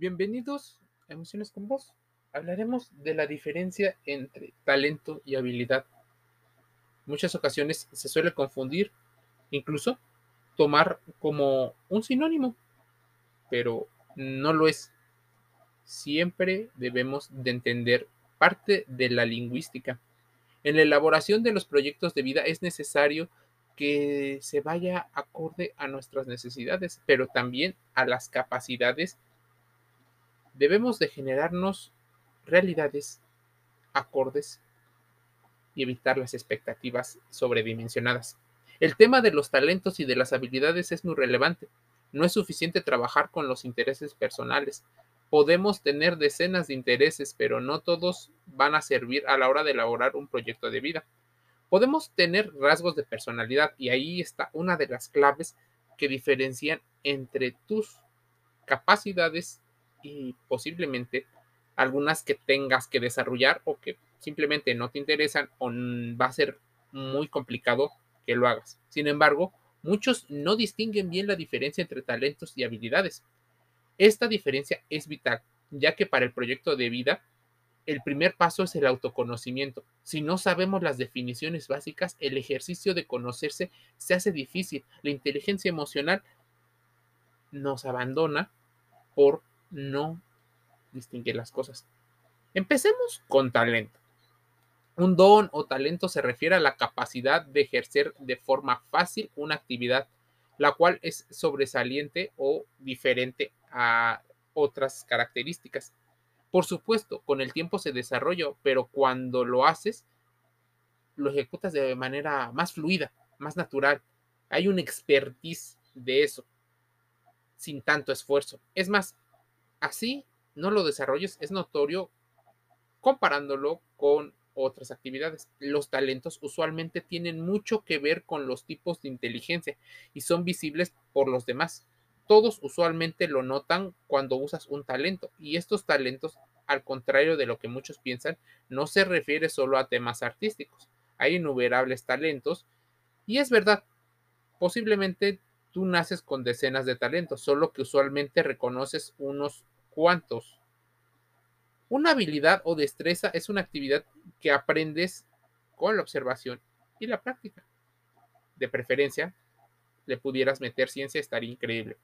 Bienvenidos a Emociones con Vos. Hablaremos de la diferencia entre talento y habilidad. Muchas ocasiones se suele confundir, incluso tomar como un sinónimo, pero no lo es. Siempre debemos de entender parte de la lingüística. En la elaboración de los proyectos de vida es necesario que se vaya acorde a nuestras necesidades, pero también a las capacidades Debemos de generarnos realidades acordes y evitar las expectativas sobredimensionadas. El tema de los talentos y de las habilidades es muy relevante. No es suficiente trabajar con los intereses personales. Podemos tener decenas de intereses, pero no todos van a servir a la hora de elaborar un proyecto de vida. Podemos tener rasgos de personalidad y ahí está una de las claves que diferencian entre tus capacidades y posiblemente algunas que tengas que desarrollar o que simplemente no te interesan o va a ser muy complicado que lo hagas. Sin embargo, muchos no distinguen bien la diferencia entre talentos y habilidades. Esta diferencia es vital, ya que para el proyecto de vida, el primer paso es el autoconocimiento. Si no sabemos las definiciones básicas, el ejercicio de conocerse se hace difícil. La inteligencia emocional nos abandona por no distingue las cosas. Empecemos con talento. Un don o talento se refiere a la capacidad de ejercer de forma fácil una actividad, la cual es sobresaliente o diferente a otras características. Por supuesto, con el tiempo se desarrolla, pero cuando lo haces, lo ejecutas de manera más fluida, más natural. Hay un expertise de eso, sin tanto esfuerzo. Es más, Así no lo desarrolles, es notorio comparándolo con otras actividades. Los talentos usualmente tienen mucho que ver con los tipos de inteligencia y son visibles por los demás. Todos usualmente lo notan cuando usas un talento y estos talentos, al contrario de lo que muchos piensan, no se refiere solo a temas artísticos. Hay innumerables talentos y es verdad, posiblemente tú naces con decenas de talentos, solo que usualmente reconoces unos cuantos. Una habilidad o destreza es una actividad que aprendes con la observación y la práctica. De preferencia, le pudieras meter ciencia, estaría increíble.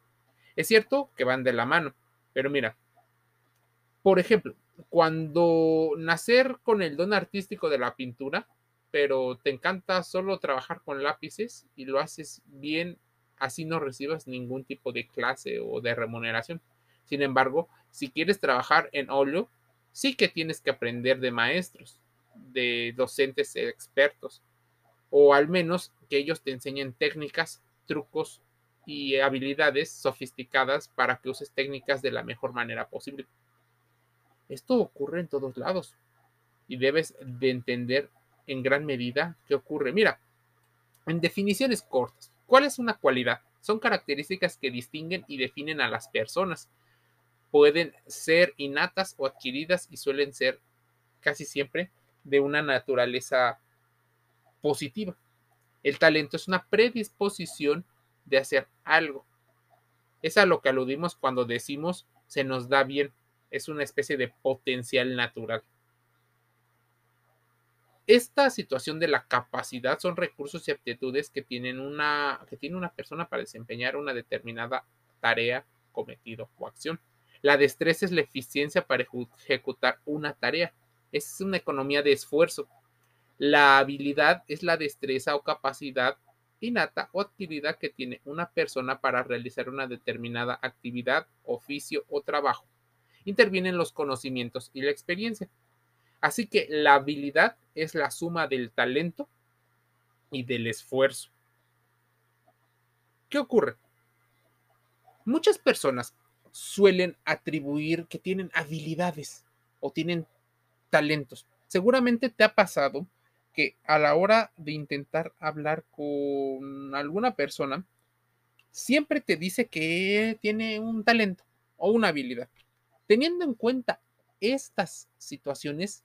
Es cierto que van de la mano, pero mira, por ejemplo, cuando nacer con el don artístico de la pintura, pero te encanta solo trabajar con lápices y lo haces bien, así no recibas ningún tipo de clase o de remuneración. Sin embargo, si quieres trabajar en óleo, sí que tienes que aprender de maestros, de docentes expertos, o al menos que ellos te enseñen técnicas, trucos y habilidades sofisticadas para que uses técnicas de la mejor manera posible. Esto ocurre en todos lados y debes de entender en gran medida qué ocurre. Mira, en definiciones cortas, ¿cuál es una cualidad? Son características que distinguen y definen a las personas pueden ser innatas o adquiridas y suelen ser casi siempre de una naturaleza positiva. El talento es una predisposición de hacer algo. Es a lo que aludimos cuando decimos se nos da bien. Es una especie de potencial natural. Esta situación de la capacidad son recursos y aptitudes que, tienen una, que tiene una persona para desempeñar una determinada tarea, cometido o acción. La destreza es la eficiencia para ejecutar una tarea. Es una economía de esfuerzo. La habilidad es la destreza o capacidad innata o adquirida que tiene una persona para realizar una determinada actividad, oficio o trabajo. Intervienen los conocimientos y la experiencia. Así que la habilidad es la suma del talento y del esfuerzo. ¿Qué ocurre? Muchas personas suelen atribuir que tienen habilidades o tienen talentos. Seguramente te ha pasado que a la hora de intentar hablar con alguna persona, siempre te dice que tiene un talento o una habilidad. Teniendo en cuenta estas situaciones,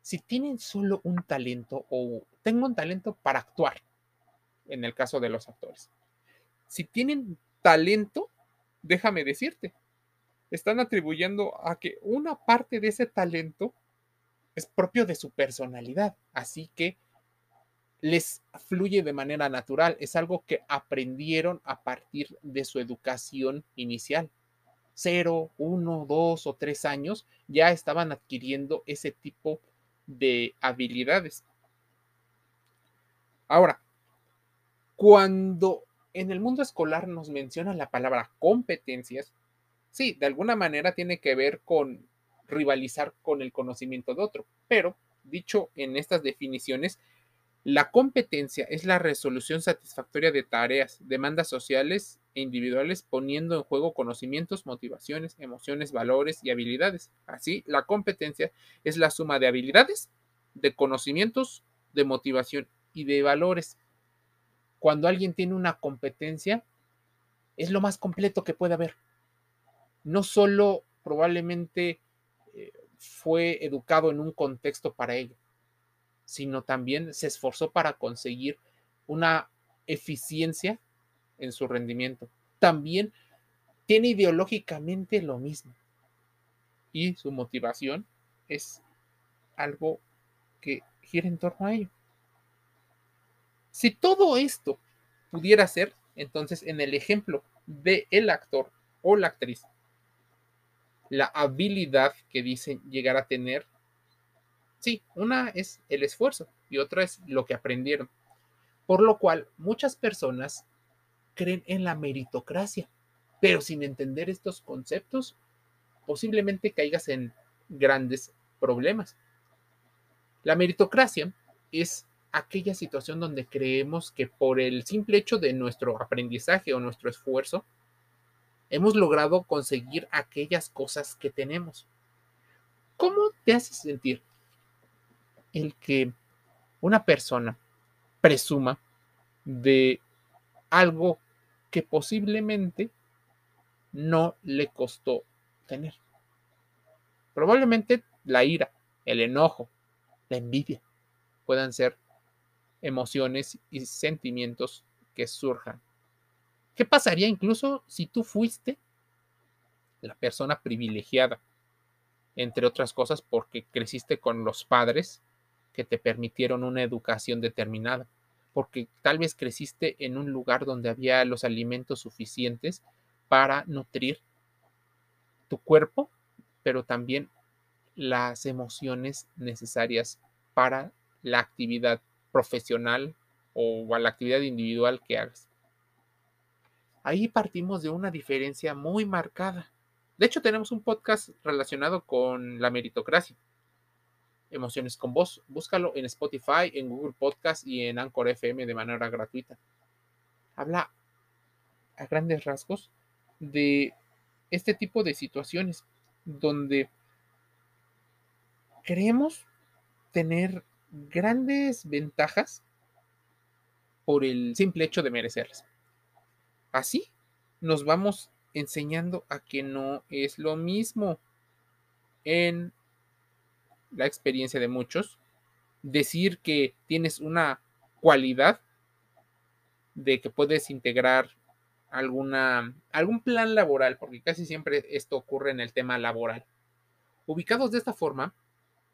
si tienen solo un talento o tengo un talento para actuar, en el caso de los actores, si tienen talento déjame decirte, están atribuyendo a que una parte de ese talento es propio de su personalidad, así que les fluye de manera natural, es algo que aprendieron a partir de su educación inicial. Cero, uno, dos o tres años ya estaban adquiriendo ese tipo de habilidades. Ahora, cuando en el mundo escolar nos mencionan la palabra competencias, sí, de alguna manera tiene que ver con rivalizar con el conocimiento de otro, pero dicho en estas definiciones, la competencia es la resolución satisfactoria de tareas, demandas sociales e individuales poniendo en juego conocimientos, motivaciones, emociones, valores y habilidades. Así, la competencia es la suma de habilidades, de conocimientos, de motivación y de valores. Cuando alguien tiene una competencia, es lo más completo que puede haber. No solo probablemente eh, fue educado en un contexto para ello, sino también se esforzó para conseguir una eficiencia en su rendimiento. También tiene ideológicamente lo mismo. Y su motivación es algo que gira en torno a ello. Si todo esto pudiera ser, entonces en el ejemplo de el actor o la actriz, la habilidad que dicen llegar a tener Sí, una es el esfuerzo y otra es lo que aprendieron. Por lo cual, muchas personas creen en la meritocracia, pero sin entender estos conceptos, posiblemente caigas en grandes problemas. La meritocracia es aquella situación donde creemos que por el simple hecho de nuestro aprendizaje o nuestro esfuerzo, hemos logrado conseguir aquellas cosas que tenemos. ¿Cómo te hace sentir el que una persona presuma de algo que posiblemente no le costó tener. Probablemente la ira, el enojo, la envidia puedan ser emociones y sentimientos que surjan. ¿Qué pasaría incluso si tú fuiste la persona privilegiada? Entre otras cosas porque creciste con los padres que te permitieron una educación determinada, porque tal vez creciste en un lugar donde había los alimentos suficientes para nutrir tu cuerpo, pero también las emociones necesarias para la actividad profesional o a la actividad individual que hagas. Ahí partimos de una diferencia muy marcada. De hecho, tenemos un podcast relacionado con la meritocracia. Emociones con Voz. Búscalo en Spotify, en Google Podcast y en Anchor FM de manera gratuita. Habla a grandes rasgos de este tipo de situaciones donde creemos tener grandes ventajas por el simple hecho de merecerlas. Así nos vamos enseñando a que no es lo mismo en la experiencia de muchos, decir que tienes una cualidad de que puedes integrar alguna, algún plan laboral, porque casi siempre esto ocurre en el tema laboral. Ubicados de esta forma,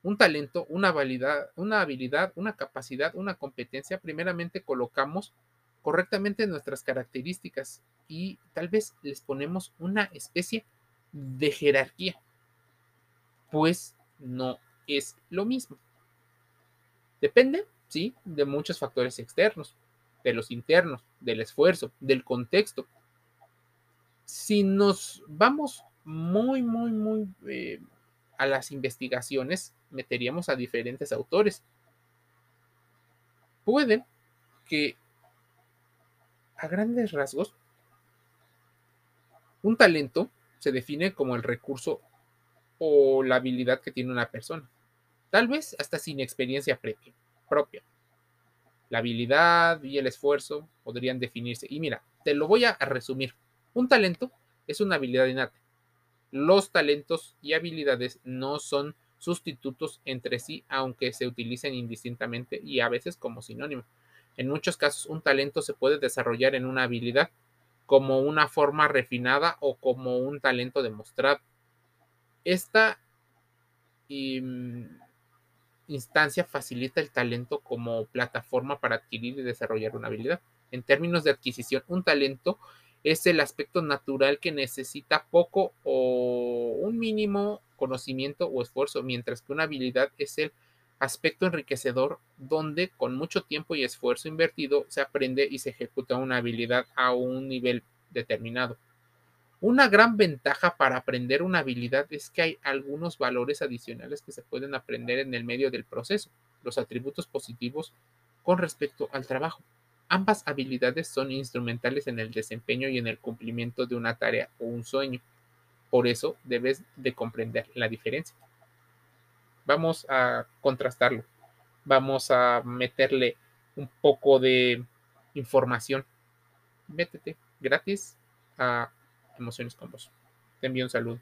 un talento, una habilidad, una habilidad, una capacidad, una competencia, primeramente colocamos correctamente nuestras características y tal vez les ponemos una especie de jerarquía, pues no es lo mismo. Depende, sí, de muchos factores externos, de los internos, del esfuerzo, del contexto. Si nos vamos muy, muy, muy eh, a las investigaciones, meteríamos a diferentes autores. Puede que a grandes rasgos, un talento se define como el recurso o la habilidad que tiene una persona tal vez hasta sin experiencia propia. La habilidad y el esfuerzo podrían definirse. Y mira, te lo voy a resumir. Un talento es una habilidad innata. Los talentos y habilidades no son sustitutos entre sí, aunque se utilicen indistintamente y a veces como sinónimo. En muchos casos, un talento se puede desarrollar en una habilidad como una forma refinada o como un talento demostrado. esta instancia facilita el talento como plataforma para adquirir y desarrollar una habilidad. En términos de adquisición, un talento es el aspecto natural que necesita poco o un mínimo conocimiento o esfuerzo, mientras que una habilidad es el aspecto enriquecedor donde con mucho tiempo y esfuerzo invertido se aprende y se ejecuta una habilidad a un nivel determinado. Una gran ventaja para aprender una habilidad es que hay algunos valores adicionales que se pueden aprender en el medio del proceso, los atributos positivos con respecto al trabajo. Ambas habilidades son instrumentales en el desempeño y en el cumplimiento de una tarea o un sueño. Por eso debes de comprender la diferencia. Vamos a contrastarlo. Vamos a meterle un poco de información. Métete gratis a Emociones con Vos. Te envío un saludo.